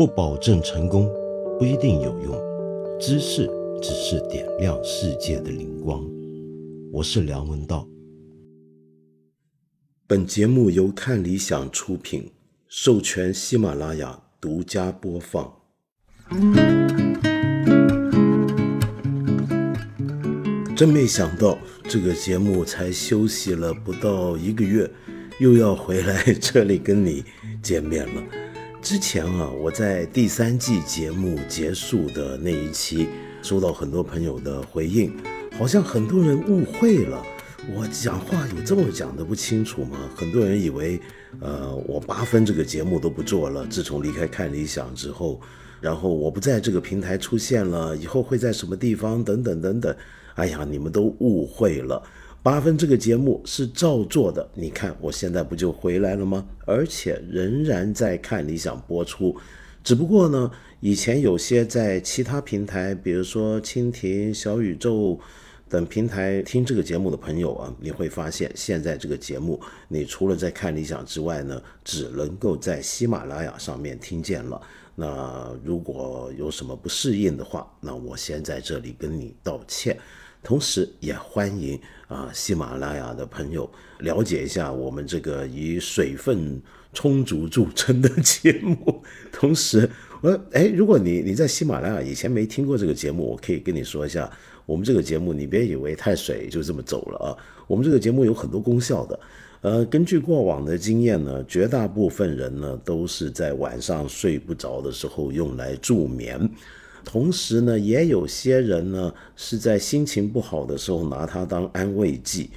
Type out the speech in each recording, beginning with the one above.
不保证成功，不一定有用。知识只是点亮世界的灵光。我是梁文道。本节目由看理想出品，授权喜马拉雅独家播放。真没想到，这个节目才休息了不到一个月，又要回来这里跟你见面了。之前啊，我在第三季节目结束的那一期，收到很多朋友的回应，好像很多人误会了，我讲话有这么讲的不清楚吗？很多人以为，呃，我八分这个节目都不做了，自从离开看理想之后，然后我不在这个平台出现了，以后会在什么地方等等等等，哎呀，你们都误会了。八分这个节目是照做的，你看我现在不就回来了吗？而且仍然在看理想播出，只不过呢，以前有些在其他平台，比如说蜻蜓、小宇宙等平台听这个节目的朋友啊，你会发现现在这个节目，你除了在看理想之外呢，只能够在喜马拉雅上面听见了。那如果有什么不适应的话，那我先在这里跟你道歉。同时，也欢迎啊喜马拉雅的朋友了解一下我们这个以水分充足著称的节目。同时，我哎，如果你你在喜马拉雅以前没听过这个节目，我可以跟你说一下，我们这个节目你别以为太水就这么走了啊。我们这个节目有很多功效的。呃，根据过往的经验呢，绝大部分人呢都是在晚上睡不着的时候用来助眠。同时呢，也有些人呢是在心情不好的时候拿它当安慰剂，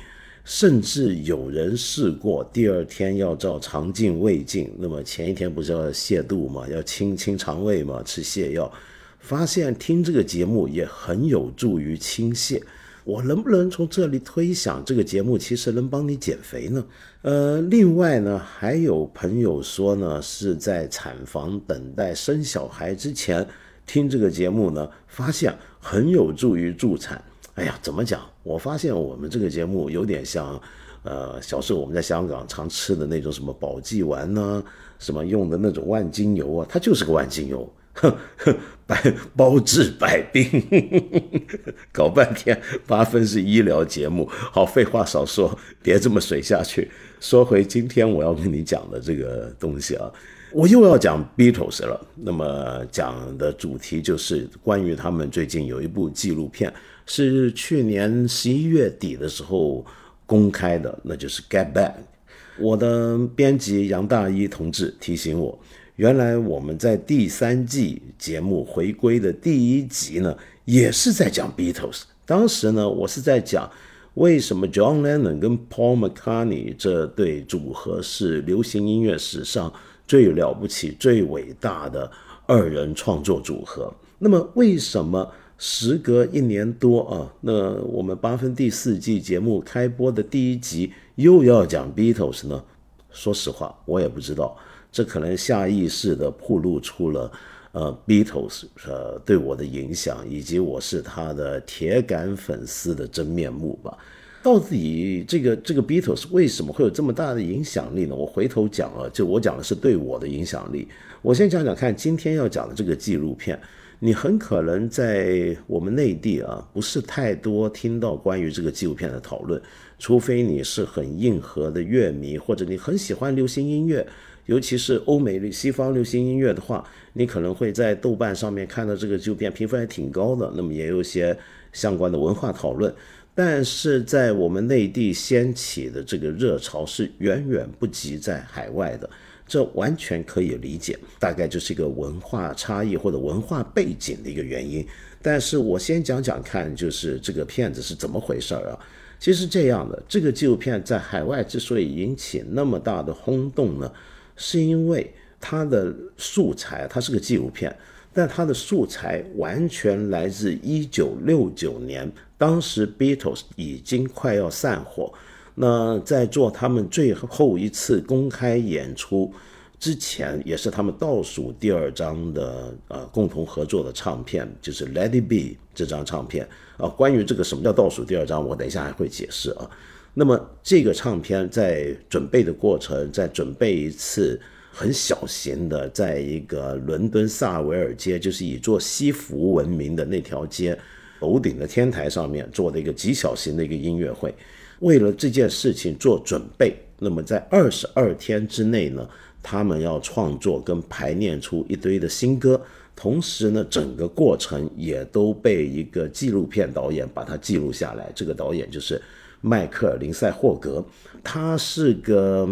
甚至有人试过第二天要照肠镜胃镜，那么前一天不是要泻肚嘛，要清清肠胃嘛，吃泻药，发现听这个节目也很有助于清泻。我能不能从这里推想，这个节目其实能帮你减肥呢？呃，另外呢，还有朋友说呢，是在产房等待生小孩之前。听这个节目呢，发现很有助于助产。哎呀，怎么讲？我发现我们这个节目有点像，呃，小时候我们在香港常吃的那种什么保济丸呢，什么用的那种万金油啊，它就是个万金油，哼哼，百包治百病。搞半天八分是医疗节目，好，废话少说，别这么水下去。说回今天我要跟你讲的这个东西啊。我又要讲 Beatles 了，那么讲的主题就是关于他们最近有一部纪录片，是去年十一月底的时候公开的，那就是《Get Back》。我的编辑杨大一同志提醒我，原来我们在第三季节目回归的第一集呢，也是在讲 Beatles。当时呢，我是在讲为什么 John Lennon 跟 Paul McCartney 这对组合是流行音乐史上。最了不起、最伟大的二人创作组合。那么，为什么时隔一年多啊，那我们八分第四季节目开播的第一集又要讲 Beatles 呢？说实话，我也不知道。这可能下意识的暴露出了呃 Beatles 呃对我的影响，以及我是他的铁杆粉丝的真面目吧。到底这个这个 Beatles 为什么会有这么大的影响力呢？我回头讲啊，就我讲的是对我的影响力。我先讲讲看，今天要讲的这个纪录片，你很可能在我们内地啊，不是太多听到关于这个纪录片的讨论，除非你是很硬核的乐迷，或者你很喜欢流行音乐，尤其是欧美西方流行音乐的话，你可能会在豆瓣上面看到这个纪录片评分还挺高的，那么也有一些相关的文化讨论。但是在我们内地掀起的这个热潮是远远不及在海外的，这完全可以理解，大概就是一个文化差异或者文化背景的一个原因。但是我先讲讲看，就是这个片子是怎么回事儿啊？其实这样的，这个纪录片在海外之所以引起那么大的轰动呢，是因为它的素材，它是个纪录片。但它的素材完全来自一九六九年，当时 Beatles 已经快要散伙。那在做他们最后一次公开演出之前，也是他们倒数第二张的呃共同合作的唱片，就是《Let It Be》这张唱片啊。关于这个什么叫倒数第二张，我等一下还会解释啊。那么这个唱片在准备的过程，在准备一次。很小型的，在一个伦敦萨维尔街，就是以做西服闻名的那条街，楼顶的天台上面做的一个极小型的一个音乐会。为了这件事情做准备，那么在二十二天之内呢，他们要创作跟排练出一堆的新歌。同时呢，整个过程也都被一个纪录片导演把它记录下来。这个导演就是迈克尔·林塞霍格，他是个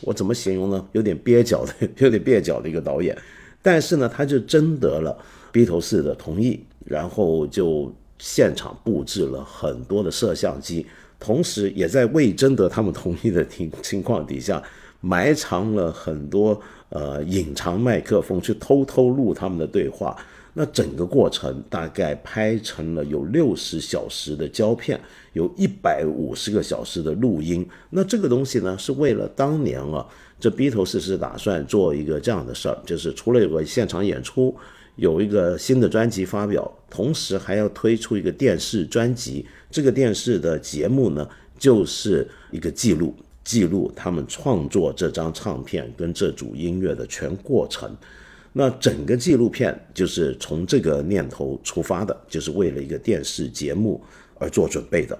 我怎么形容呢？有点蹩脚的，有点蹩脚的一个导演。但是呢，他就征得了披头士的同意，然后就现场布置了很多的摄像机，同时也在未征得他们同意的情情况底下。埋藏了很多呃隐藏麦克风，去偷偷录他们的对话。那整个过程大概拍成了有六十小时的胶片，有一百五十个小时的录音。那这个东西呢，是为了当年啊，这 b 头师是打算做一个这样的事儿，就是除了有个现场演出，有一个新的专辑发表，同时还要推出一个电视专辑。这个电视的节目呢，就是一个记录。记录他们创作这张唱片跟这组音乐的全过程，那整个纪录片就是从这个念头出发的，就是为了一个电视节目而做准备的。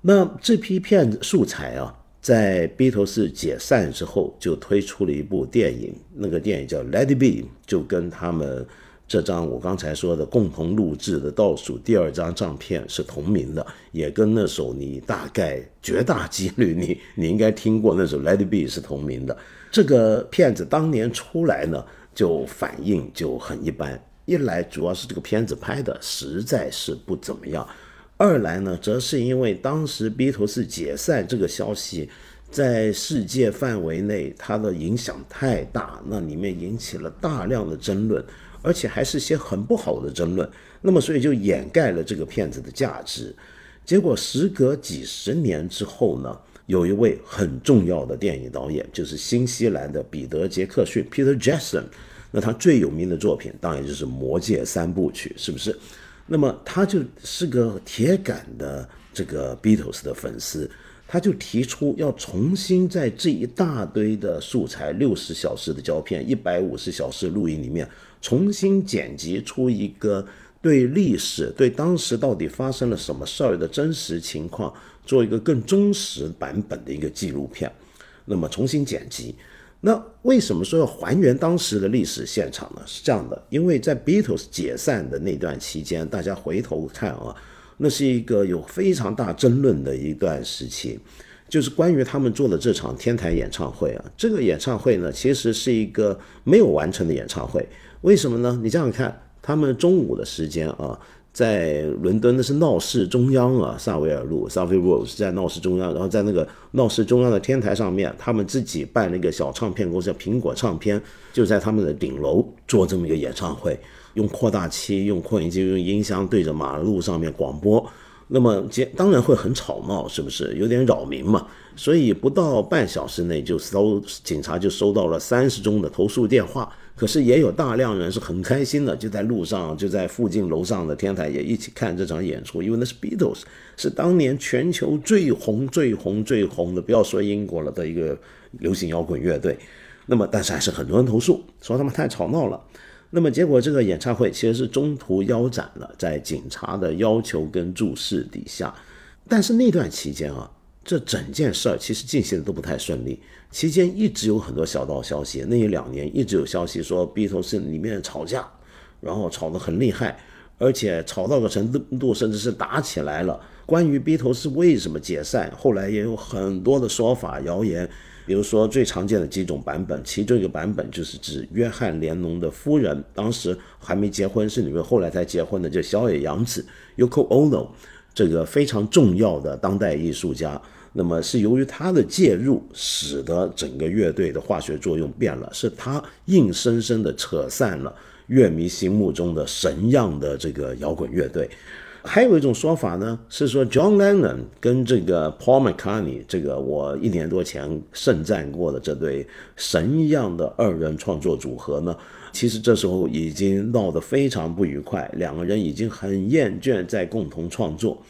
那这批片素材啊，在 Beatles 解散之后，就推出了一部电影，那个电影叫《Let It Be》，就跟他们。这张我刚才说的共同录制的倒数第二张唱片是同名的，也跟那首你大概绝大几率你你应该听过那首《Let It Be》是同名的。这个片子当年出来呢，就反应就很一般。一来主要是这个片子拍的实在是不怎么样，二来呢，则是因为当时 b 头 a 解散这个消息在世界范围内它的影响太大，那里面引起了大量的争论。而且还是些很不好的争论，那么所以就掩盖了这个片子的价值。结果时隔几十年之后呢，有一位很重要的电影导演，就是新西兰的彼得·杰克逊 （Peter Jackson）。那他最有名的作品当然就是《魔戒》三部曲，是不是？那么他就是个铁杆的这个 Beatles 的粉丝。他就提出要重新在这一大堆的素材，六十小时的胶片，一百五十小时录音里面，重新剪辑出一个对历史、对当时到底发生了什么事儿的真实情况，做一个更忠实版本的一个纪录片。那么重新剪辑，那为什么说要还原当时的历史现场呢？是这样的，因为在 Beatles 解散的那段期间，大家回头看啊。那是一个有非常大争论的一段时期，就是关于他们做的这场天台演唱会啊。这个演唱会呢，其实是一个没有完成的演唱会。为什么呢？你这样看，他们中午的时间啊，在伦敦那是闹市中央啊，萨维尔路 s a v i y Road 是在闹市中央，然后在那个闹市中央的天台上面，他们自己办了一个小唱片公司，叫苹果唱片，就在他们的顶楼做这么一个演唱会。用扩大器、用扩音机、用音箱对着马路上面广播，那么接当然会很吵闹，是不是有点扰民嘛？所以不到半小时内就收警察就收到了三十宗的投诉电话。可是也有大量人是很开心的，就在路上就在附近楼上的天台也一起看这场演出，因为那是 Beatles，是当年全球最红、最红、最红的，不要说英国了的一个流行摇滚乐队。那么但是还是很多人投诉，说他们太吵闹了。那么结果，这个演唱会其实是中途腰斩了，在警察的要求跟注视底下。但是那段期间啊，这整件事儿其实进行的都不太顺利。期间一直有很多小道消息，那一两年一直有消息说 Beatles 里面吵架，然后吵得很厉害，而且吵到个程度，甚至是打起来了。关于 Beatles 为什么解散，后来也有很多的说法谣言。比如说最常见的几种版本，其中一个版本就是指约翰连侬的夫人，当时还没结婚，是你们后来才结婚的，就小野洋子 Yoko Ono，这个非常重要的当代艺术家。那么是由于他的介入，使得整个乐队的化学作用变了，是他硬生生的扯散了乐迷心目中的神样的这个摇滚乐队。还有一种说法呢，是说 John Lennon 跟这个 Paul McCartney 这个我一年多前盛赞过的这对神一样的二人创作组合呢，其实这时候已经闹得非常不愉快，两个人已经很厌倦在共同创作。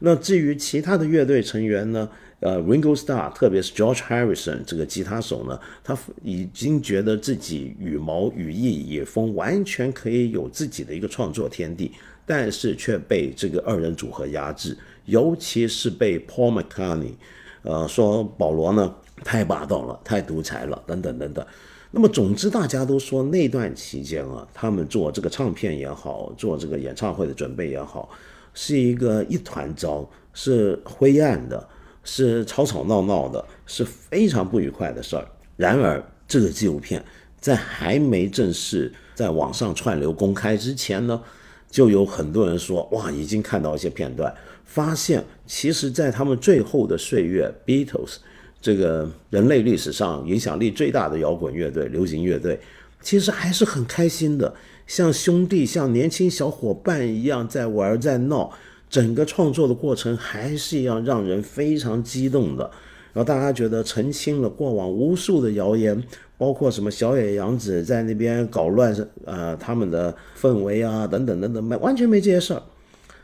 那至于其他的乐队成员呢，呃，Ringo Star，特别是 George Harrison 这个吉他手呢，他已经觉得自己羽毛、羽翼、野风完全可以有自己的一个创作天地，但是却被这个二人组合压制，尤其是被 Paul McCartney，呃，说保罗呢太霸道了，太独裁了，等等等等。那么，总之，大家都说那段期间啊，他们做这个唱片也好，做这个演唱会的准备也好，是一个一团糟，是灰暗的，是吵吵闹闹的，是非常不愉快的事儿。然而，这个纪录片在还没正式在网上串流公开之前呢，就有很多人说，哇，已经看到一些片段，发现其实，在他们最后的岁月，Beatles。这个人类历史上影响力最大的摇滚乐队、流行乐队，其实还是很开心的，像兄弟、像年轻小伙伴一样在玩在闹，整个创作的过程还是一样让人非常激动的。然后大家觉得澄清了过往无数的谣言，包括什么小野洋子在那边搞乱呃他们的氛围啊等等等等，没完全没这些事儿。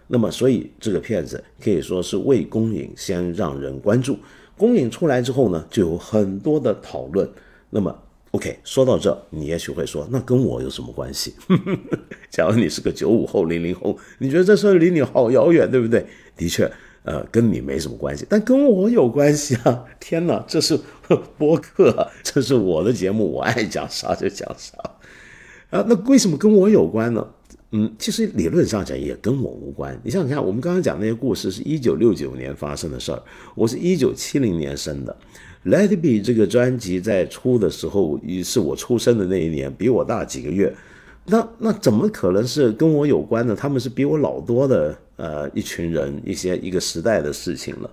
那么所以这个片子可以说是未公映先让人关注。公映出来之后呢，就有很多的讨论。那么，OK，说到这，你也许会说，那跟我有什么关系？假如你是个九五后、零零后，你觉得这事儿离你好遥远，对不对？的确，呃，跟你没什么关系，但跟我有关系啊！天哪，这是播客，这是我的节目，我爱讲啥就讲啥啊。那为什么跟我有关呢？嗯，其实理论上讲也跟我无关。你想想看，我们刚刚讲那些故事是一九六九年发生的事儿，我是一九七零年生的。Let It Be 这个专辑在出的时候，也是我出生的那一年，比我大几个月。那那怎么可能是跟我有关呢？他们是比我老多的，呃，一群人，一些一个时代的事情了。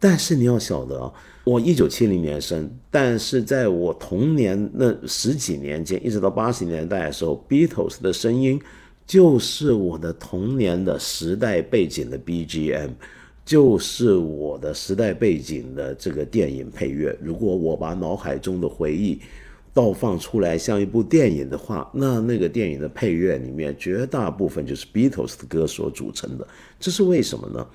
但是你要晓得，我一九七零年生，但是在我童年那十几年间，一直到八十年代的时候，Beatles 的声音。就是我的童年的时代背景的 BGM，就是我的时代背景的这个电影配乐。如果我把脑海中的回忆倒放出来，像一部电影的话，那那个电影的配乐里面绝大部分就是 Beatles 的歌所组成的。这是为什么呢？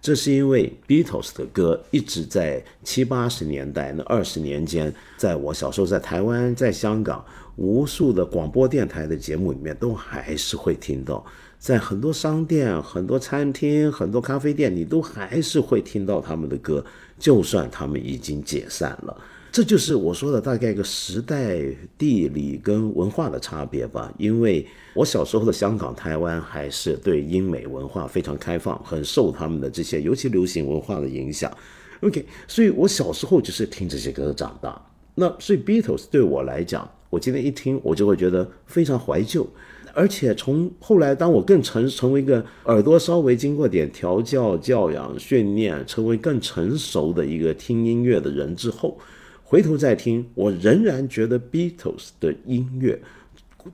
这是因为 Beatles 的歌一直在七八十年代那二十年间，在我小时候在台湾、在香港。无数的广播电台的节目里面，都还是会听到，在很多商店、很多餐厅、很多咖啡店，你都还是会听到他们的歌，就算他们已经解散了。这就是我说的大概一个时代、地理跟文化的差别吧。因为我小时候的香港、台湾还是对英美文化非常开放，很受他们的这些尤其流行文化的影响。OK，所以我小时候就是听这些歌长大。那所以 Beatles 对我来讲。我今天一听，我就会觉得非常怀旧，而且从后来，当我更成成为一个耳朵稍微经过点调教、教养、训练，成为更成熟的一个听音乐的人之后，回头再听，我仍然觉得 Beatles 的音乐，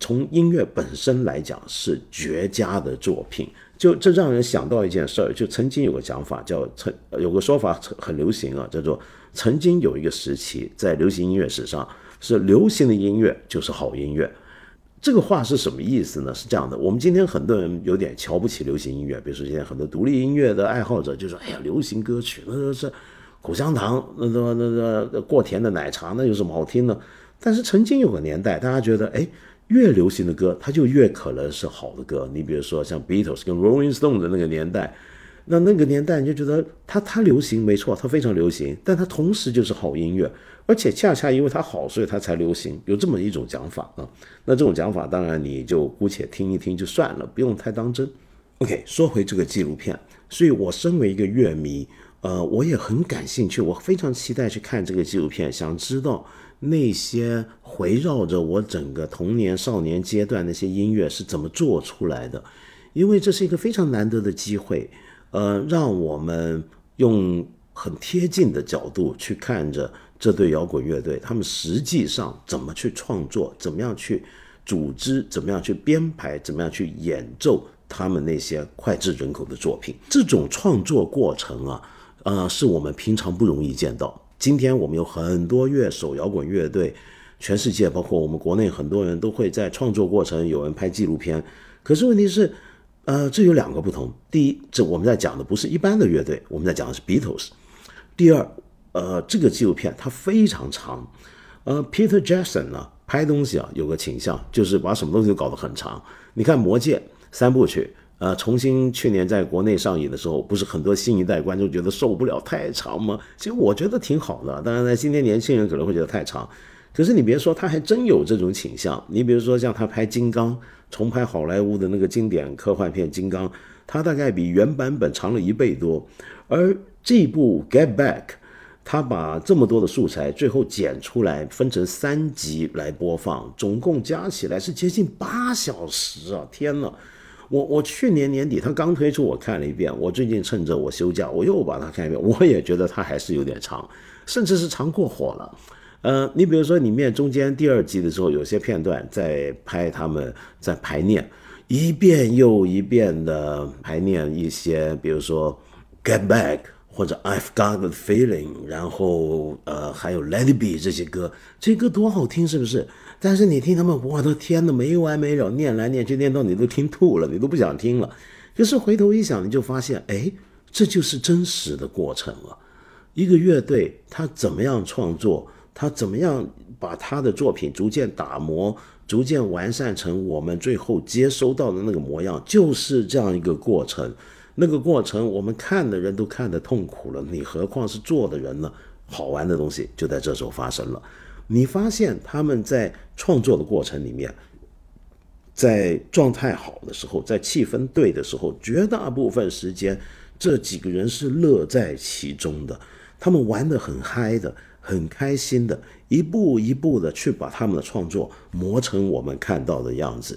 从音乐本身来讲是绝佳的作品。就这让人想到一件事儿，就曾经有个讲法叫曾有个说法很流行啊，叫做曾经有一个时期在流行音乐史上。是流行的音乐就是好音乐，这个话是什么意思呢？是这样的，我们今天很多人有点瞧不起流行音乐，比如说现在很多独立音乐的爱好者就说：“哎呀，流行歌曲那都是口香糖，那那那那过甜的奶茶，那有什么好听呢？”但是曾经有个年代，大家觉得，哎，越流行的歌，它就越可能是好的歌。你比如说像 Beatles 跟 Rolling Stone 的那个年代。那那个年代你就觉得它它流行没错，它非常流行，但它同时就是好音乐，而且恰恰因为它好，所以它才流行，有这么一种讲法啊。那这种讲法当然你就姑且听一听就算了，不用太当真。OK，说回这个纪录片，所以我身为一个乐迷，呃，我也很感兴趣，我非常期待去看这个纪录片，想知道那些围绕着我整个童年少年阶段那些音乐是怎么做出来的，因为这是一个非常难得的机会。呃，让我们用很贴近的角度去看着这对摇滚乐队，他们实际上怎么去创作，怎么样去组织，怎么样去编排，怎么样去演奏他们那些脍炙人口的作品。这种创作过程啊，呃，是我们平常不容易见到。今天我们有很多乐手、摇滚乐队，全世界包括我们国内很多人都会在创作过程有人拍纪录片，可是问题是。呃，这有两个不同。第一，这我们在讲的不是一般的乐队，我们在讲的是 Beatles。第二，呃，这个纪录片它非常长。呃，Peter Jackson 呢拍东西啊有个倾向，就是把什么东西都搞得很长。你看《魔戒》三部曲，呃，重新去年在国内上映的时候，不是很多新一代观众觉得受不了太长吗？其实我觉得挺好的。当然呢，今天年轻人可能会觉得太长。可是你别说，他还真有这种倾向。你比如说像他拍《金刚》，重拍好莱坞的那个经典科幻片《金刚》，他大概比原版本长了一倍多。而这部《Get Back》。他把这么多的素材最后剪出来，分成三集来播放，总共加起来是接近八小时啊！天哪，我我去年年底他刚推出，我看了一遍，我最近趁着我休假，我又把它看一遍，我也觉得它还是有点长，甚至是长过火了。呃，你比如说里面中间第二集的时候，有些片段在拍他们在排练，一遍又一遍的排练一些，比如说 Get Back。或者 I've got the feeling，然后呃还有 Let It Be 这些歌，这歌多好听，是不是？但是你听他们，我的天呐，没完没了，念来念去，念到你都听吐了，你都不想听了。可是回头一想，你就发现，哎，这就是真实的过程了。一个乐队他怎么样创作，他怎么样把他的作品逐渐打磨、逐渐完善成我们最后接收到的那个模样，就是这样一个过程。那个过程，我们看的人都看得痛苦了，你何况是做的人呢？好玩的东西就在这时候发生了。你发现他们在创作的过程里面，在状态好的时候，在气氛对的时候，绝大部分时间这几个人是乐在其中的，他们玩得很嗨的，很开心的，一步一步的去把他们的创作磨成我们看到的样子。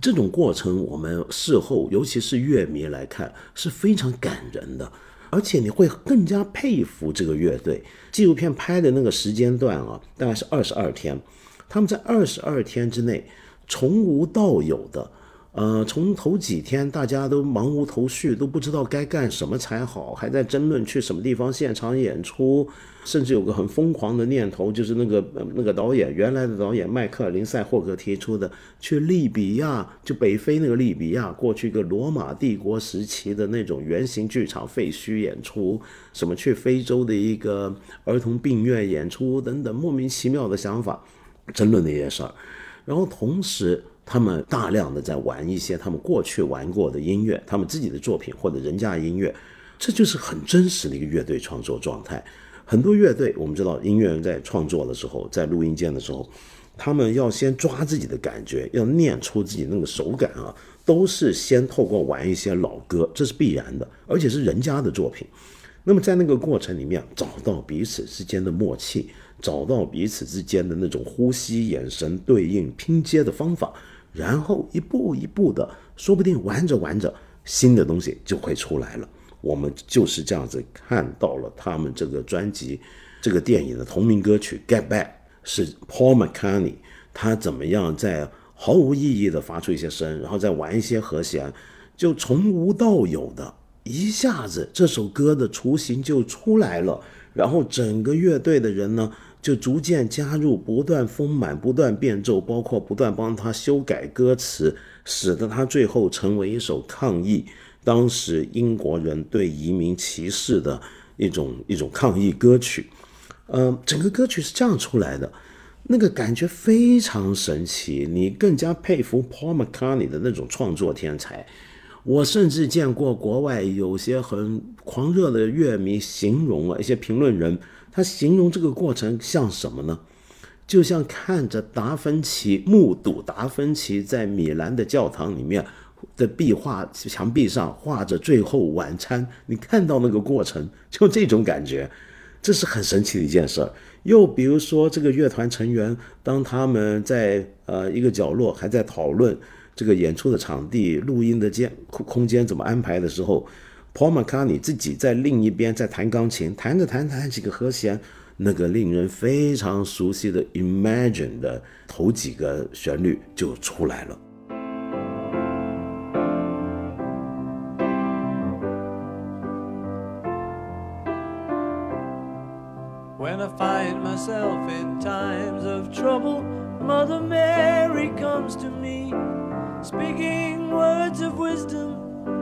这种过程，我们事后，尤其是乐迷来看，是非常感人的，而且你会更加佩服这个乐队。纪录片拍的那个时间段啊，大概是二十二天，他们在二十二天之内，从无到有的。呃，从头几天大家都忙无头绪，都不知道该干什么才好，还在争论去什么地方现场演出，甚至有个很疯狂的念头，就是那个那个导演原来的导演迈克尔林赛霍格提出的，去利比亚，就北非那个利比亚，过去一个罗马帝国时期的那种圆形剧场废墟演出，什么去非洲的一个儿童病院演出等等莫名其妙的想法，争论那些事儿，然后同时。他们大量的在玩一些他们过去玩过的音乐，他们自己的作品或者人家的音乐，这就是很真实的一个乐队创作状态。很多乐队，我们知道音乐人在创作的时候，在录音间的时候，他们要先抓自己的感觉，要念出自己那个手感啊，都是先透过玩一些老歌，这是必然的，而且是人家的作品。那么在那个过程里面，找到彼此之间的默契，找到彼此之间的那种呼吸、眼神对应、拼接的方法。然后一步一步的，说不定玩着玩着，新的东西就会出来了。我们就是这样子看到了他们这个专辑、这个电影的同名歌曲《Get Back》，是 Paul McCartney 他怎么样在毫无意义的发出一些声，然后再玩一些和弦，就从无到有的，一下子这首歌的雏形就出来了。然后整个乐队的人呢？就逐渐加入，不断丰满，不断变奏，包括不断帮他修改歌词，使得他最后成为一首抗议当时英国人对移民歧视的一种一种抗议歌曲。嗯，整个歌曲是这样出来的，那个感觉非常神奇，你更加佩服 Paul McCartney 的那种创作天才。我甚至见过国外有些很狂热的乐迷形容啊，一些评论人。他形容这个过程像什么呢？就像看着达芬奇目睹达芬奇在米兰的教堂里面的壁画墙壁上画着《最后晚餐》，你看到那个过程，就这种感觉，这是很神奇的一件事。又比如说，这个乐团成员当他们在呃一个角落还在讨论这个演出的场地、录音的间空间怎么安排的时候。Paul McCartney 自己在另一边在弹钢琴，弹着弹弹几个和弦，那个令人非常熟悉的 Imagine 的头几个旋律就出来了。When I find myself in times of trouble, Mother Mary comes to me, speaking words of wisdom.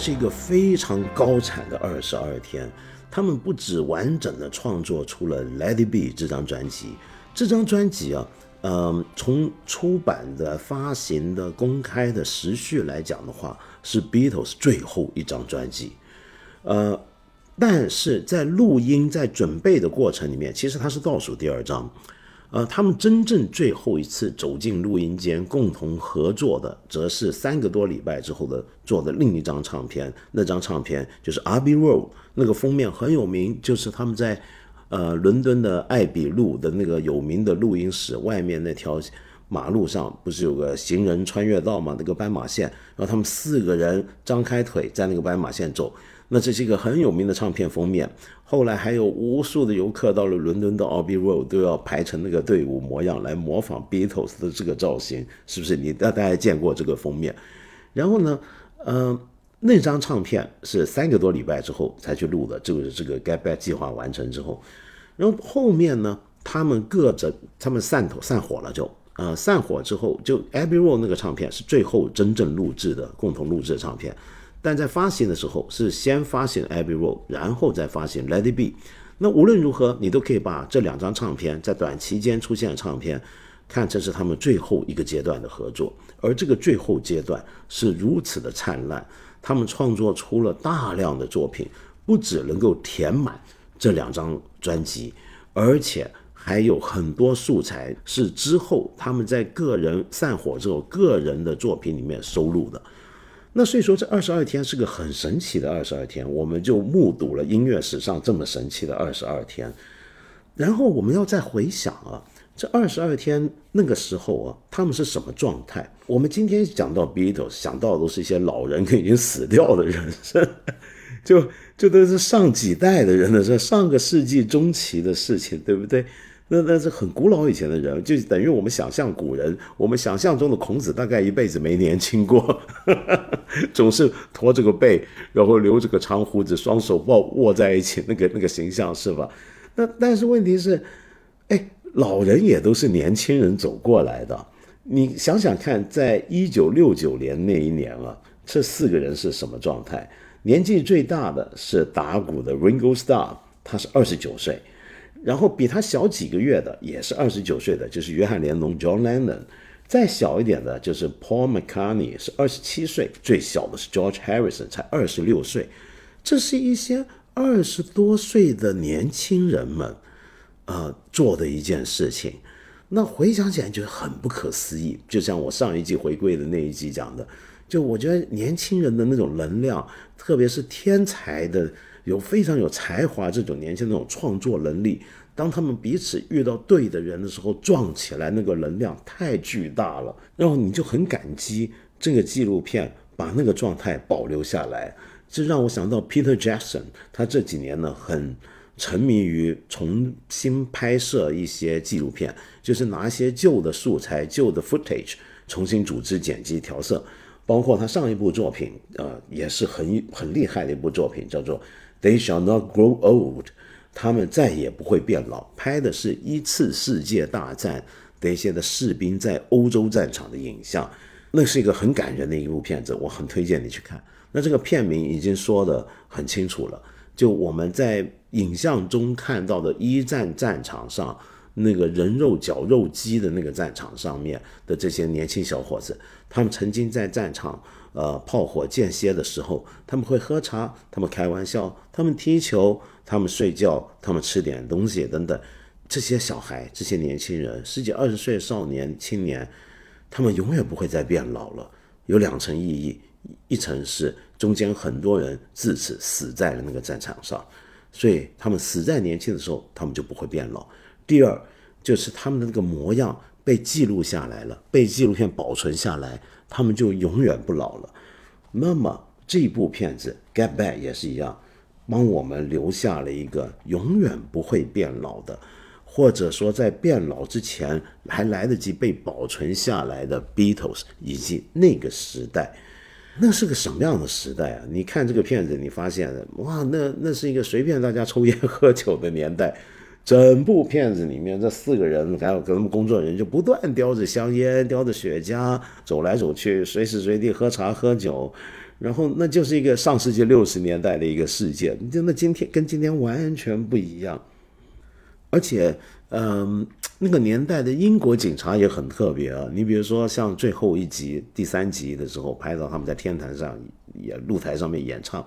是一个非常高产的二十二天。他们不止完整的创作出了《Let It Be》这张专辑，这张专辑啊，嗯，从出版的、发行的、公开的时序来讲的话，是 Beatles 最后一张专辑。呃，但是在录音、在准备的过程里面，其实它是倒数第二张。呃，他们真正最后一次走进录音间共同合作的，则是三个多礼拜之后的做的另一张唱片。那张唱片就是《Abbey Road》，那个封面很有名，就是他们在呃伦敦的艾比路的那个有名的录音室外面那条马路上，不是有个行人穿越道吗？那个斑马线，然后他们四个人张开腿在那个斑马线走。那这是一个很有名的唱片封面，后来还有无数的游客到了伦敦的 Abbey Road 都要排成那个队伍模样来模仿 Beatles 的这个造型，是不是？你大大家见过这个封面？然后呢，呃，那张唱片是三个多礼拜之后才去录的，就是这个 Get Back 计划完成之后，然后后面呢，他们各着他们散头散伙了就。呃，散伙之后，就 Abbey Road 那个唱片是最后真正录制的，共同录制的唱片。但在发行的时候是先发行 Abbey Road，然后再发行 Let It Be。那无论如何，你都可以把这两张唱片在短期间出现的唱片，看成是他们最后一个阶段的合作。而这个最后阶段是如此的灿烂，他们创作出了大量的作品，不只能够填满这两张专辑，而且还有很多素材是之后他们在个人散伙之后个人的作品里面收录的。那所以说，这二十二天是个很神奇的二十二天，我们就目睹了音乐史上这么神奇的二十二天。然后我们要再回想啊，这二十二天那个时候啊，他们是什么状态？我们今天讲到 Beatles，想到的都是一些老人跟已经死掉的人，生就就都是上几代的人的是上个世纪中期的事情，对不对？那那是很古老以前的人，就等于我们想象古人，我们想象中的孔子大概一辈子没年轻过，总是驼着个背，然后留着个长胡子，双手抱握在一起，那个那个形象是吧？那但是问题是，哎，老人也都是年轻人走过来的。你想想看，在一九六九年那一年啊，这四个人是什么状态？年纪最大的是打鼓的 Ringo Starr，他是二十九岁。然后比他小几个月的也是二十九岁的，就是约翰连侬 John Lennon，再小一点的就是 Paul McCartney 是二十七岁，最小的是 George Harrison 才二十六岁。这是一些二十多岁的年轻人们，呃做的一件事情。那回想起来就很不可思议，就像我上一季回归的那一集讲的，就我觉得年轻人的那种能量，特别是天才的。有非常有才华这种年轻那种创作能力，当他们彼此遇到对的人的时候，撞起来那个能量太巨大了，然后你就很感激这个纪录片把那个状态保留下来。这让我想到 Peter Jackson，他这几年呢很沉迷于重新拍摄一些纪录片，就是拿一些旧的素材、旧的 footage 重新组织、剪辑、调色，包括他上一部作品，呃，也是很很厉害的一部作品，叫做。They shall not grow old，他们再也不会变老。拍的是一次世界大战的一些的士兵在欧洲战场的影像，那是一个很感人的一部片子，我很推荐你去看。那这个片名已经说的很清楚了，就我们在影像中看到的一战战场上那个人肉绞肉机的那个战场上面的这些年轻小伙子，他们曾经在战场呃炮火间歇的时候，他们会喝茶，他们开玩笑，他们踢球，他们睡觉，他们吃点东西等等。这些小孩，这些年轻人，十几二十岁少年青年，他们永远不会再变老了。有两层意义。一层是中间很多人自此死在了那个战场上，所以他们死在年轻的时候，他们就不会变老。第二就是他们的那个模样被记录下来了，被纪录片保存下来，他们就永远不老了。那么这部片子《Get Back》也是一样，帮我们留下了一个永远不会变老的，或者说在变老之前还来得及被保存下来的 Beatles 以及那个时代。那是个什么样的时代啊？你看这个片子，你发现哇，那那是一个随便大家抽烟喝酒的年代。整部片子里面，这四个人还有跟他们工作人员就不断叼着香烟、叼着雪茄走来走去，随时随地喝茶喝酒。然后那就是一个上世纪六十年代的一个世界，就那今天跟今天完全不一样，而且。嗯，那个年代的英国警察也很特别啊。你比如说，像最后一集第三集的时候，拍到他们在天台上也露台上面演唱，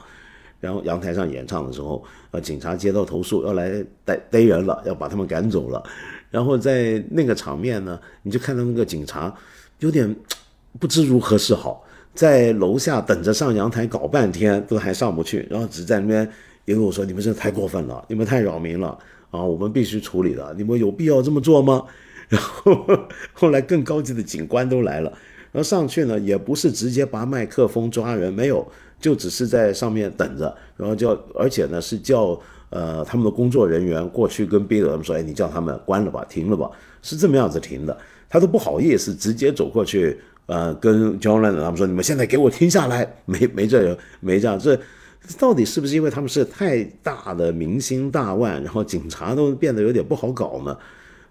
然后阳台上演唱的时候，呃，警察接到投诉要来逮逮人了，要把他们赶走了。然后在那个场面呢，你就看到那个警察有点 不知如何是好，在楼下等着上阳台搞半天都还上不去，然后只在那边一路说：“你们这太过分了，你们太扰民了。”啊，我们必须处理的，你们有必要这么做吗？然后后来更高级的警官都来了，然后上去呢，也不是直接拔麦克风抓人，没有，就只是在上面等着，然后叫，而且呢是叫呃他们的工作人员过去跟比尔他们说，哎，你叫他们关了吧，停了吧，是这么样子停的，他都不好意思直接走过去，呃，跟 John Lennon 他们说，你们现在给我停下来，没没这没这样这。到底是不是因为他们是太大的明星大腕，然后警察都变得有点不好搞呢？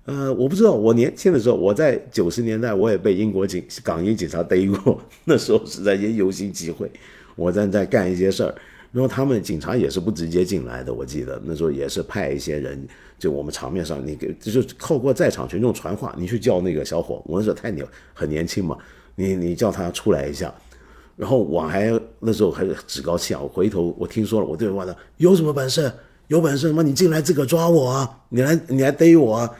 呃，我不知道。我年轻的时候，我在九十年代，我也被英国警港英警察逮过。那时候是在一些游行集会，我在在干一些事儿，然后他们警察也是不直接进来的。我记得那时候也是派一些人，就我们场面上，你给就靠过在场群众传话，你去叫那个小伙，我那时候太年很年轻嘛，你你叫他出来一下。然后我还那时候还趾高气昂，回头我听说了，我对我的有什么本事？有本事吗？你进来自个抓我啊！你来你来逮我啊！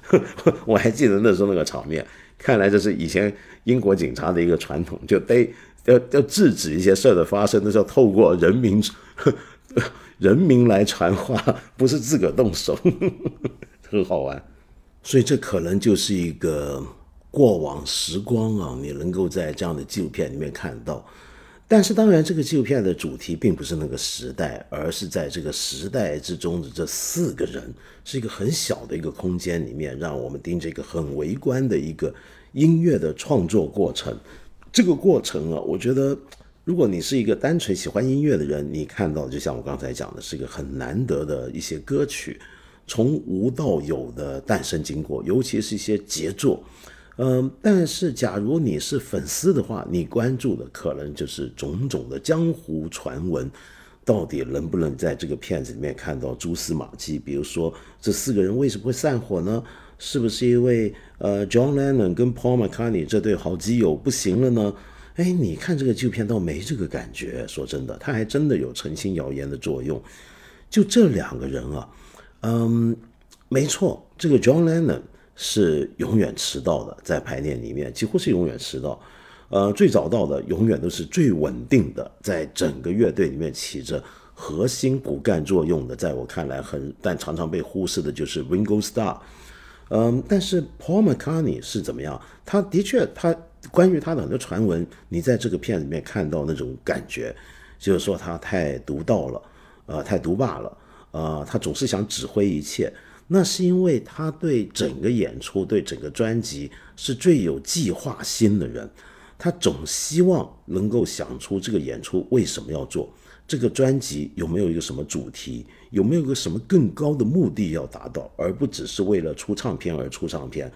我还记得那时候那个场面，看来这是以前英国警察的一个传统，就逮要要制止一些事儿的发生，那是要透过人民 人民来传话，不是自个动手，很好玩。所以这可能就是一个。过往时光啊，你能够在这样的纪录片里面看到，但是当然，这个纪录片的主题并不是那个时代，而是在这个时代之中的这四个人，是一个很小的一个空间里面，让我们盯着一个很微观的一个音乐的创作过程。这个过程啊，我觉得，如果你是一个单纯喜欢音乐的人，你看到就像我刚才讲的，是一个很难得的一些歌曲，从无到有的诞生经过，尤其是一些杰作。嗯，但是假如你是粉丝的话，你关注的可能就是种种的江湖传闻，到底能不能在这个片子里面看到蛛丝马迹？比如说这四个人为什么会散伙呢？是不是因为呃，John Lennon 跟 Paul McCartney 这对好基友不行了呢？哎，你看这个纪录片倒没这个感觉。说真的，他还真的有澄清谣言的作用。就这两个人啊，嗯，没错，这个 John Lennon。是永远迟到的，在排练里面几乎是永远迟到。呃，最早到的永远都是最稳定的，在整个乐队里面起着核心骨干作用的。在我看来，很但常常被忽视的就是 Ringo Starr。嗯，但是 Paul McCartney 是怎么样？他的确，他关于他的很多传闻，你在这个片里面看到那种感觉，就是说他太独到了，呃，太独霸了，呃，他总是想指挥一切。那是因为他对整个演出、对整个专辑是最有计划心的人，他总希望能够想出这个演出为什么要做，这个专辑有没有一个什么主题，有没有一个什么更高的目的要达到，而不只是为了出唱片而出唱片。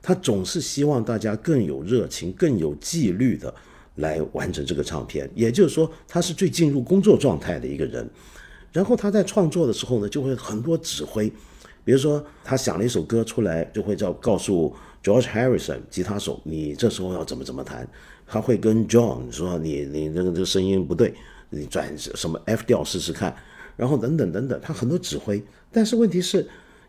他总是希望大家更有热情、更有纪律的来完成这个唱片。也就是说，他是最进入工作状态的一个人。然后他在创作的时候呢，就会很多指挥，比如说他想了一首歌出来，就会叫告诉 George Harrison 吉他手，你这时候要怎么怎么弹。他会跟 John 说，你你那个这个声音不对，你转什么 F 调试试看，然后等等等等，他很多指挥。但是问题是，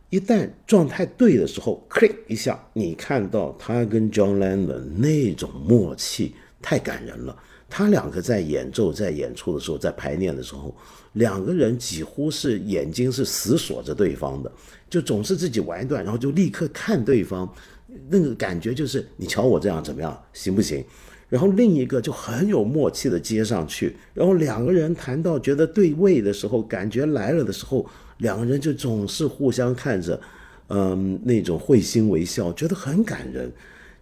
一旦状态对的时候，click 一下，你看到他跟 John Lennon 那种默契，太感人了。他两个在演奏、在演出的时候、在排练的时候。两个人几乎是眼睛是死锁着对方的，就总是自己玩一段，然后就立刻看对方，那个感觉就是你瞧我这样怎么样，行不行？然后另一个就很有默契的接上去，然后两个人谈到觉得对位的时候，感觉来了的时候，两个人就总是互相看着，嗯，那种会心微笑，觉得很感人。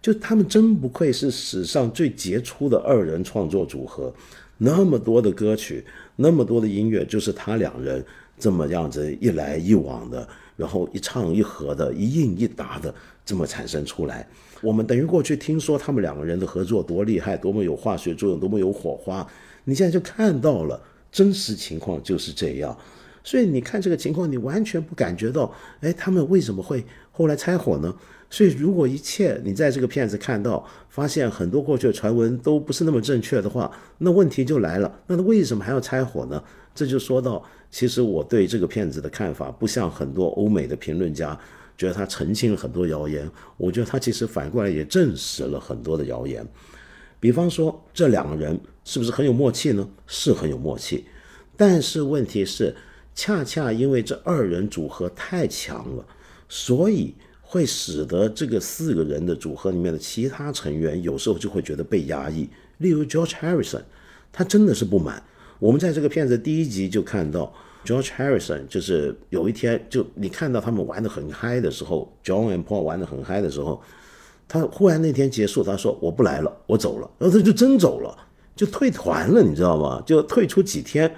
就他们真不愧是史上最杰出的二人创作组合，那么多的歌曲。那么多的音乐，就是他两人这么样子一来一往的，然后一唱一和的，一应一答的这么产生出来。我们等于过去听说他们两个人的合作多厉害，多么有化学作用，多么有火花。你现在就看到了真实情况就是这样。所以你看这个情况，你完全不感觉到，哎，他们为什么会后来拆伙呢？所以如果一切你在这个片子看到，发现很多过去的传闻都不是那么正确的话，那问题就来了。那他为什么还要拆伙呢？这就说到，其实我对这个片子的看法，不像很多欧美的评论家觉得他澄清了很多谣言，我觉得他其实反过来也证实了很多的谣言。比方说，这两个人是不是很有默契呢？是很有默契，但是问题是。恰恰因为这二人组合太强了，所以会使得这个四个人的组合里面的其他成员有时候就会觉得被压抑。例如 George Harrison，他真的是不满。我们在这个片子第一集就看到 George Harrison，就是有一天就你看到他们玩的很嗨的时候，John and Paul 玩的很嗨的时候，他忽然那天结束，他说我不来了，我走了，然后他就真走了，就退团了，你知道吗？就退出几天。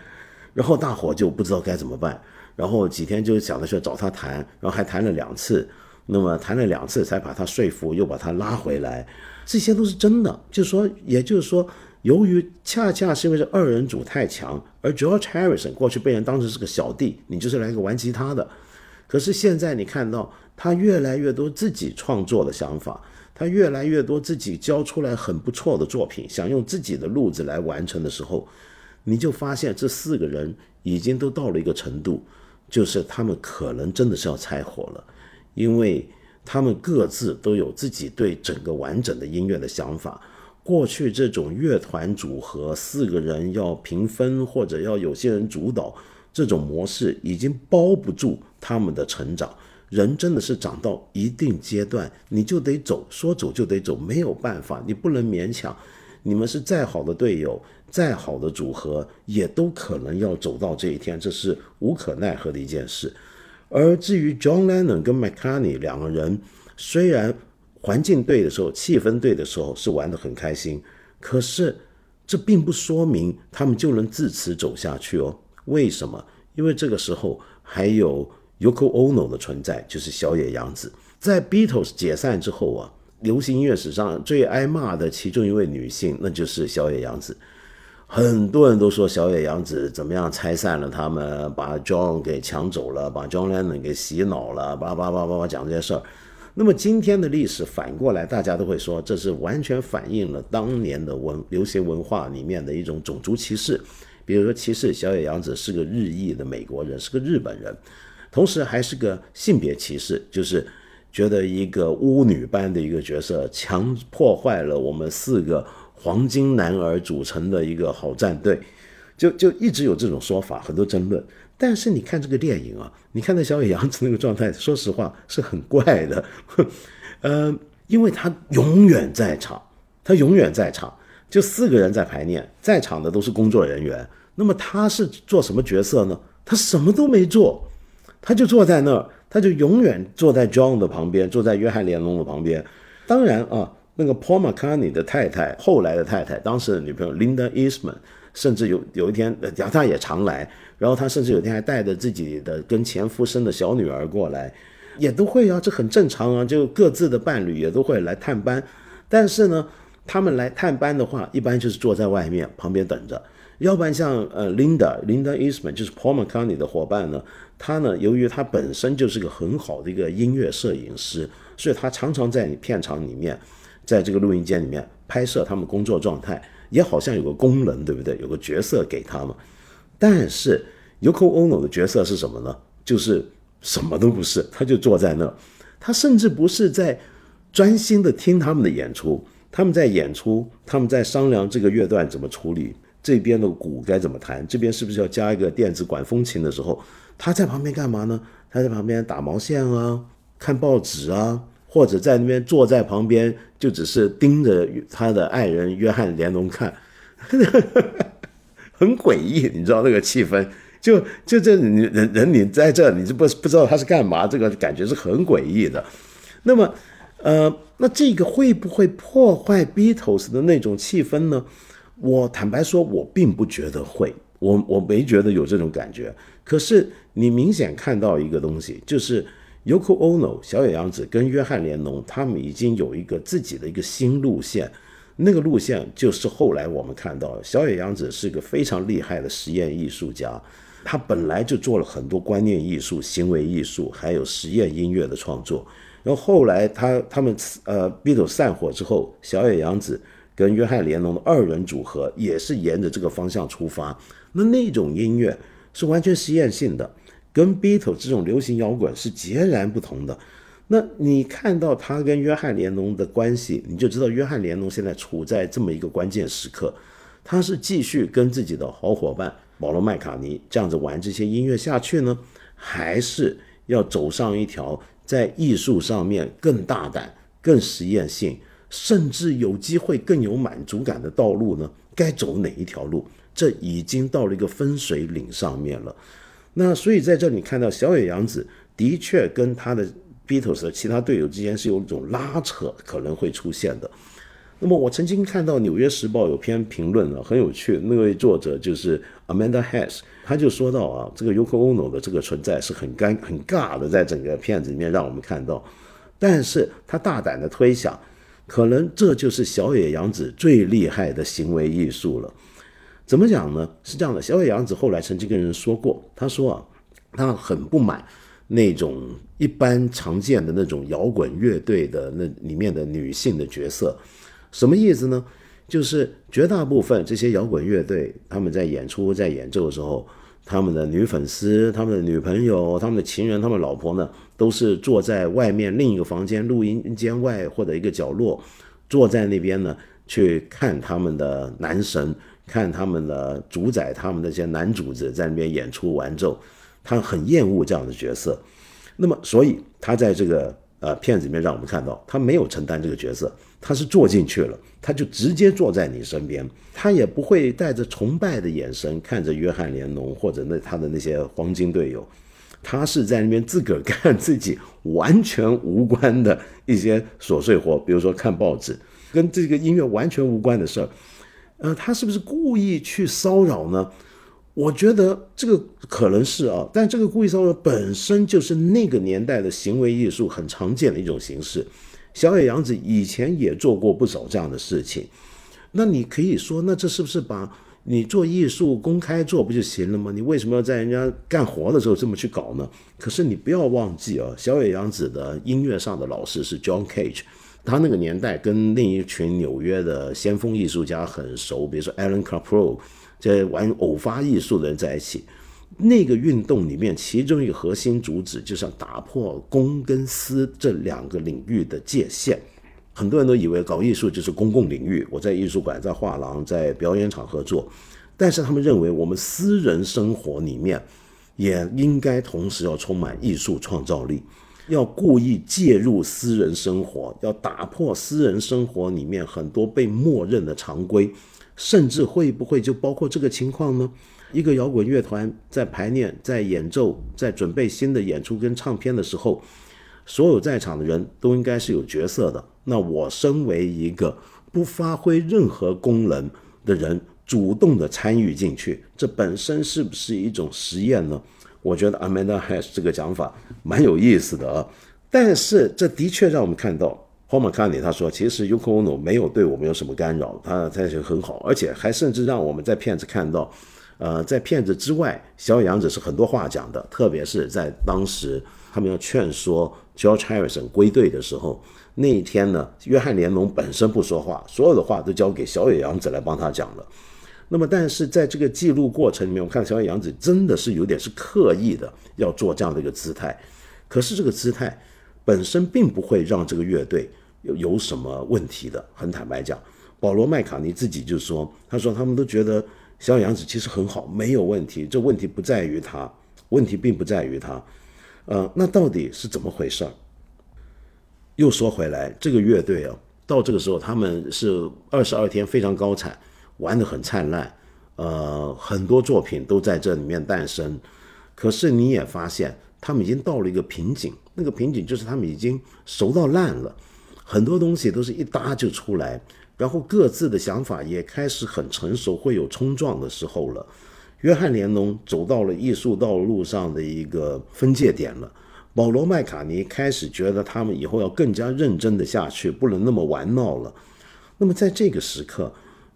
然后大伙就不知道该怎么办，然后几天就想着去找他谈，然后还谈了两次，那么谈了两次才把他说服，又把他拉回来，这些都是真的。就是说，也就是说，由于恰恰是因为这二人组太强，而 George Harrison 过去被人当成是个小弟，你就是来个玩吉他的，可是现在你看到他越来越多自己创作的想法，他越来越多自己交出来很不错的作品，想用自己的路子来完成的时候。你就发现这四个人已经都到了一个程度，就是他们可能真的是要拆伙了，因为他们各自都有自己对整个完整的音乐的想法。过去这种乐团组合四个人要平分或者要有些人主导这种模式，已经包不住他们的成长。人真的是长到一定阶段，你就得走，说走就得走，没有办法，你不能勉强。你们是再好的队友。再好的组合也都可能要走到这一天，这是无可奈何的一件事。而至于 John Lennon 跟 McCartney 两个人，虽然环境对的时候、气氛对的时候是玩得很开心，可是这并不说明他们就能自此走下去哦。为什么？因为这个时候还有 Yoko Ono 的存在，就是小野洋子。在 Beatles 解散之后啊，流行音乐史上最挨骂的其中一位女性，那就是小野洋子。很多人都说小野洋子怎么样拆散了他们，把 John 给抢走了，把 John Lennon 给洗脑了，叭叭叭叭叭讲这些事儿。那么今天的历史反过来，大家都会说这是完全反映了当年的文流行文化里面的一种种族歧视。比如说歧视小野洋子是个日裔的美国人，是个日本人，同时还是个性别歧视，就是觉得一个巫女般的一个角色强破坏了我们四个。黄金男儿组成的一个好战队，就就一直有这种说法，很多争论。但是你看这个电影啊，你看那小野洋子那个状态，说实话是很怪的。呃，因为他永远在场，他永远在场，就四个人在排练，在场的都是工作人员。那么他是做什么角色呢？他什么都没做，他就坐在那儿，他就永远坐在 John 的旁边，坐在约翰·连龙的旁边。当然啊。那个 Paul McCartney 的太太，后来的太太，当时的女朋友 Linda Eastman，甚至有有一天，呃，他也常来，然后他甚至有一天还带着自己的跟前夫生的小女儿过来，也都会啊，这很正常啊，就各自的伴侣也都会来探班，但是呢，他们来探班的话，一般就是坐在外面旁边等着。要不然像呃，Linda Linda Eastman 就是 Paul McCartney 的伙伴呢，他呢，由于他本身就是个很好的一个音乐摄影师，所以他常常在你片场里面，在这个录音间里面拍摄他们工作状态，也好像有个功能，对不对？有个角色给他们。但是 Yoko Ono 的角色是什么呢？就是什么都不是，他就坐在那，他甚至不是在专心的听他们的演出，他们在演出，他们在商量这个乐段怎么处理。这边的鼓该怎么弹？这边是不是要加一个电子管风琴的时候，他在旁边干嘛呢？他在旁边打毛线啊，看报纸啊，或者在那边坐在旁边，就只是盯着他的爱人约翰连侬看，很诡异，你知道那个气氛？就就这你人人你在这，你就不不知道他是干嘛，这个感觉是很诡异的。那么，呃，那这个会不会破坏 Beatles 的那种气氛呢？我坦白说，我并不觉得会，我我没觉得有这种感觉。可是你明显看到一个东西，就是 Yoko Ono 小野洋子跟约翰连侬他们已经有一个自己的一个新路线，那个路线就是后来我们看到小野洋子是个非常厉害的实验艺术家，他本来就做了很多观念艺术、行为艺术，还有实验音乐的创作。然后后来他他们呃 Beatles 散伙之后，小野洋子。跟约翰连侬的二人组合也是沿着这个方向出发，那那种音乐是完全实验性的，跟 Beatles 这种流行摇滚是截然不同的。那你看到他跟约翰连侬的关系，你就知道约翰连侬现在处在这么一个关键时刻，他是继续跟自己的好伙伴保罗麦卡尼这样子玩这些音乐下去呢，还是要走上一条在艺术上面更大胆、更实验性？甚至有机会更有满足感的道路呢？该走哪一条路？这已经到了一个分水岭上面了。那所以在这里看到小野洋子的确跟他的 Beatles 的其他队友之间是有一种拉扯可能会出现的。那么我曾经看到《纽约时报》有篇评论啊，很有趣。那位作者就是 Amanda Hess，他就说到啊，这个 Yoko Ono 的这个存在是很尴很尬的，在整个片子里面让我们看到。但是他大胆的推想。可能这就是小野洋子最厉害的行为艺术了。怎么讲呢？是这样的，小野洋子后来曾经跟人说过，他说啊，他很不满那种一般常见的那种摇滚乐队的那里面的女性的角色。什么意思呢？就是绝大部分这些摇滚乐队，他们在演出在演奏的时候。他们的女粉丝、他们的女朋友、他们的情人、他们老婆呢，都是坐在外面另一个房间录音间外或者一个角落，坐在那边呢，去看他们的男神，看他们的主宰，他们那些男主子在那边演出完之后，他很厌恶这样的角色。那么，所以他在这个呃片子里面让我们看到，他没有承担这个角色。他是坐进去了，他就直接坐在你身边，他也不会带着崇拜的眼神看着约翰连侬或者那他的那些黄金队友，他是在那边自个儿干自己完全无关的一些琐碎活，比如说看报纸，跟这个音乐完全无关的事儿。呃，他是不是故意去骚扰呢？我觉得这个可能是啊，但这个故意骚扰本身就是那个年代的行为艺术很常见的一种形式。小野洋子以前也做过不少这样的事情，那你可以说，那这是不是把你做艺术公开做不就行了吗？你为什么要在人家干活的时候这么去搞呢？可是你不要忘记啊，小野洋子的音乐上的老师是 John Cage，他那个年代跟另一群纽约的先锋艺术家很熟，比如说 Alan Capro，这玩偶发艺术的人在一起。那个运动里面，其中一个核心主旨就是要打破公跟私这两个领域的界限。很多人都以为搞艺术就是公共领域，我在艺术馆、在画廊、在表演场合做，但是他们认为我们私人生活里面也应该同时要充满艺术创造力，要故意介入私人生活，要打破私人生活里面很多被默认的常规，甚至会不会就包括这个情况呢？一个摇滚乐团在排练、在演奏、在准备新的演出跟唱片的时候，所有在场的人都应该是有角色的。那我身为一个不发挥任何功能的人，主动的参与进去，这本身是不是一种实验呢？我觉得 Amanda Hess 这个讲法蛮有意思的啊。但是这的确让我们看到，Paul McCartney 他说，其实 Yoko Ono 没有对我们有什么干扰，他他是很好，而且还甚至让我们在片子看到，呃，在片子之外，小野洋子是很多话讲的，特别是在当时他们要劝说 George Harrison 归队的时候，那一天呢，约翰连农本身不说话，所有的话都交给小野洋子来帮他讲了。那么，但是在这个记录过程里面，我看小野洋子真的是有点是刻意的要做这样的一个姿态，可是这个姿态。本身并不会让这个乐队有有什么问题的。很坦白讲，保罗麦卡尼自己就说：“他说他们都觉得小杨子其实很好，没有问题。这问题不在于他，问题并不在于他。呃，那到底是怎么回事儿？又说回来，这个乐队啊，到这个时候他们是二十二天非常高产，玩得很灿烂，呃，很多作品都在这里面诞生。可是你也发现。”他们已经到了一个瓶颈，那个瓶颈就是他们已经熟到烂了，很多东西都是一搭就出来，然后各自的想法也开始很成熟，会有冲撞的时候了。约翰连侬走到了艺术道路上的一个分界点了，保罗麦卡尼开始觉得他们以后要更加认真的下去，不能那么玩闹了。那么在这个时刻，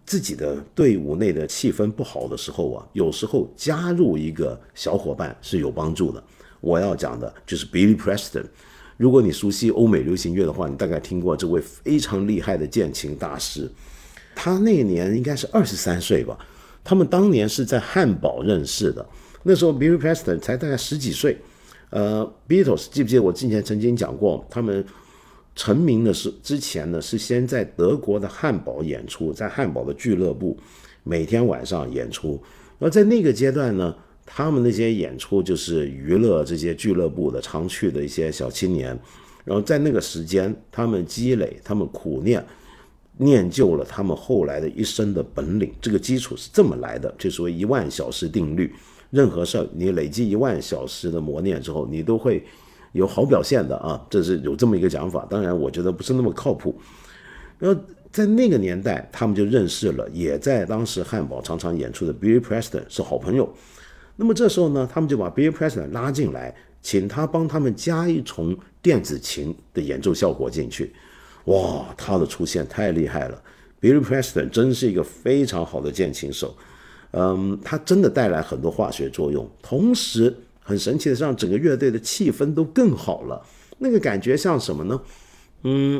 自己的队伍内的气氛不好的时候啊，有时候加入一个小伙伴是有帮助的。我要讲的就是 Billy Preston。如果你熟悉欧美流行乐的话，你大概听过这位非常厉害的键琴大师。他那年应该是二十三岁吧。他们当年是在汉堡认识的，那时候 Billy Preston 才大概十几岁。呃，Beatles 记不记得我之前曾经讲过，他们成名的是之前呢，是先在德国的汉堡演出，在汉堡的俱乐部每天晚上演出。而在那个阶段呢。他们那些演出就是娱乐这些俱乐部的常去的一些小青年，然后在那个时间，他们积累，他们苦练，练就了他们后来的一生的本领。这个基础是这么来的，就所谓一万小时定律。任何事儿，你累积一万小时的磨练之后，你都会有好表现的啊，这是有这么一个讲法。当然，我觉得不是那么靠谱。然后在那个年代，他们就认识了，也在当时汉堡常常演出的 Billy Preston 是好朋友。那么这时候呢，他们就把 Bill Preston 拉进来，请他帮他们加一重电子琴的演奏效果进去。哇，他的出现太厉害了！Bill Preston 真是一个非常好的键琴手，嗯，他真的带来很多化学作用，同时很神奇的让整个乐队的气氛都更好了。那个感觉像什么呢？嗯，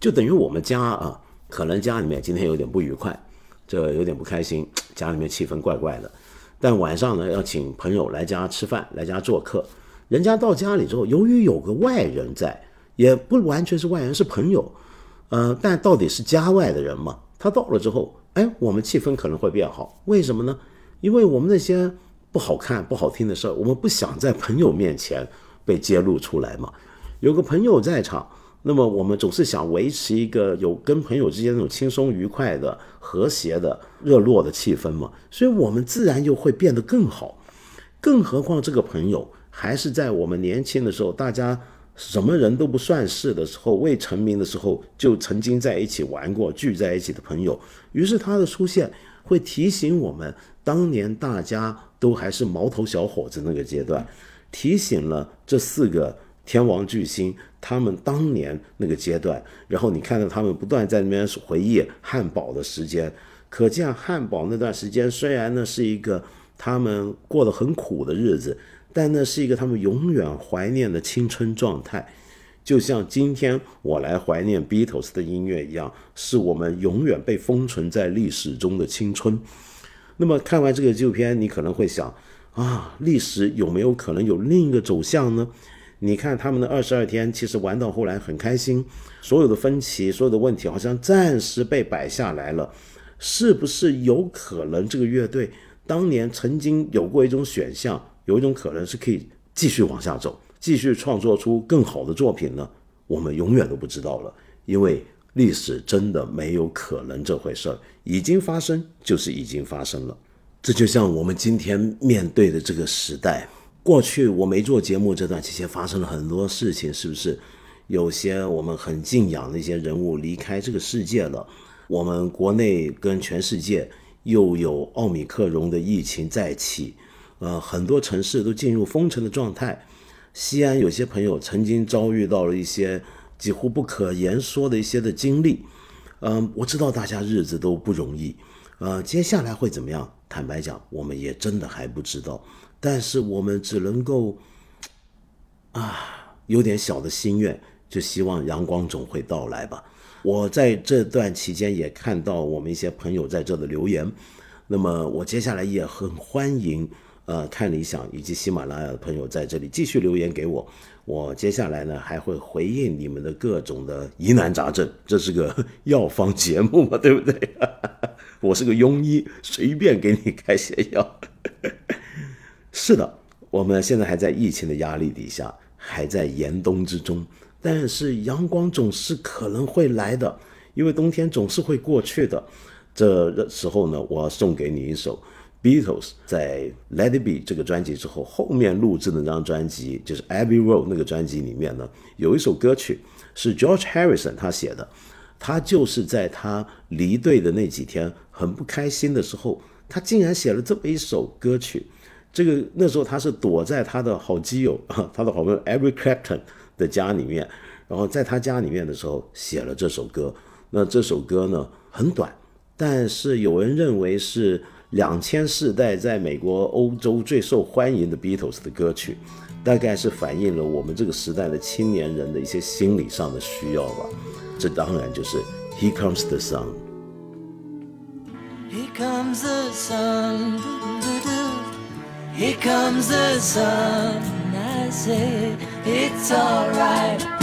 就等于我们家啊，可能家里面今天有点不愉快，这有点不开心，家里面气氛怪怪的。但晚上呢，要请朋友来家吃饭，来家做客。人家到家里之后，由于有个外人在，也不完全是外人，是朋友。呃，但到底是家外的人嘛？他到了之后，哎，我们气氛可能会变好。为什么呢？因为我们那些不好看、不好听的事儿，我们不想在朋友面前被揭露出来嘛。有个朋友在场。那么我们总是想维持一个有跟朋友之间那种轻松愉快的、和谐的、热络的气氛嘛，所以我们自然又会变得更好。更何况这个朋友还是在我们年轻的时候，大家什么人都不算事的时候，未成名的时候就曾经在一起玩过、聚在一起的朋友。于是他的出现会提醒我们，当年大家都还是毛头小伙子那个阶段，提醒了这四个。天王巨星，他们当年那个阶段，然后你看到他们不断在那边回忆汉堡的时间，可见汉堡那段时间虽然呢是一个他们过得很苦的日子，但那是一个他们永远怀念的青春状态，就像今天我来怀念 Beatles 的音乐一样，是我们永远被封存在历史中的青春。那么看完这个纪录片，你可能会想啊，历史有没有可能有另一个走向呢？你看他们的二十二天，其实玩到后来很开心，所有的分歧、所有的问题好像暂时被摆下来了，是不是有可能这个乐队当年曾经有过一种选项，有一种可能是可以继续往下走，继续创作出更好的作品呢？我们永远都不知道了，因为历史真的没有可能这回事儿，已经发生就是已经发生了，这就像我们今天面对的这个时代。过去我没做节目这段期间发生了很多事情，是不是？有些我们很敬仰的一些人物离开这个世界了，我们国内跟全世界又有奥米克戎的疫情再起，呃，很多城市都进入封城的状态。西安有些朋友曾经遭遇到了一些几乎不可言说的一些的经历，嗯，我知道大家日子都不容易，呃，接下来会怎么样？坦白讲，我们也真的还不知道。但是我们只能够，啊，有点小的心愿，就希望阳光总会到来吧。我在这段期间也看到我们一些朋友在这的留言，那么我接下来也很欢迎，呃，看理想以及喜马拉雅的朋友在这里继续留言给我。我接下来呢还会回应你们的各种的疑难杂症，这是个 药方节目嘛，对不对？我是个庸医，随便给你开些药。是的，我们现在还在疫情的压力底下，还在严冬之中。但是阳光总是可能会来的，因为冬天总是会过去的。这时候呢，我要送给你一首 Beatles 在《Let It Be》这个专辑之后后面录制的那张专辑，就是《Abbey Road》那个专辑里面呢，有一首歌曲是 George Harrison 他写的。他就是在他离队的那几天很不开心的时候，他竟然写了这么一首歌曲。这个那时候他是躲在他的好基友啊，他的好朋友 Eric Clapton 的家里面，然后在他家里面的时候写了这首歌。那这首歌呢很短，但是有人认为是两千世代在美国欧洲最受欢迎的 beatles 的歌曲大概是反映了我们这个时代的青年人的一些心理上的需要吧这当然就是 he comes the sun he comes the sun to do he comes the sun i say it's alright.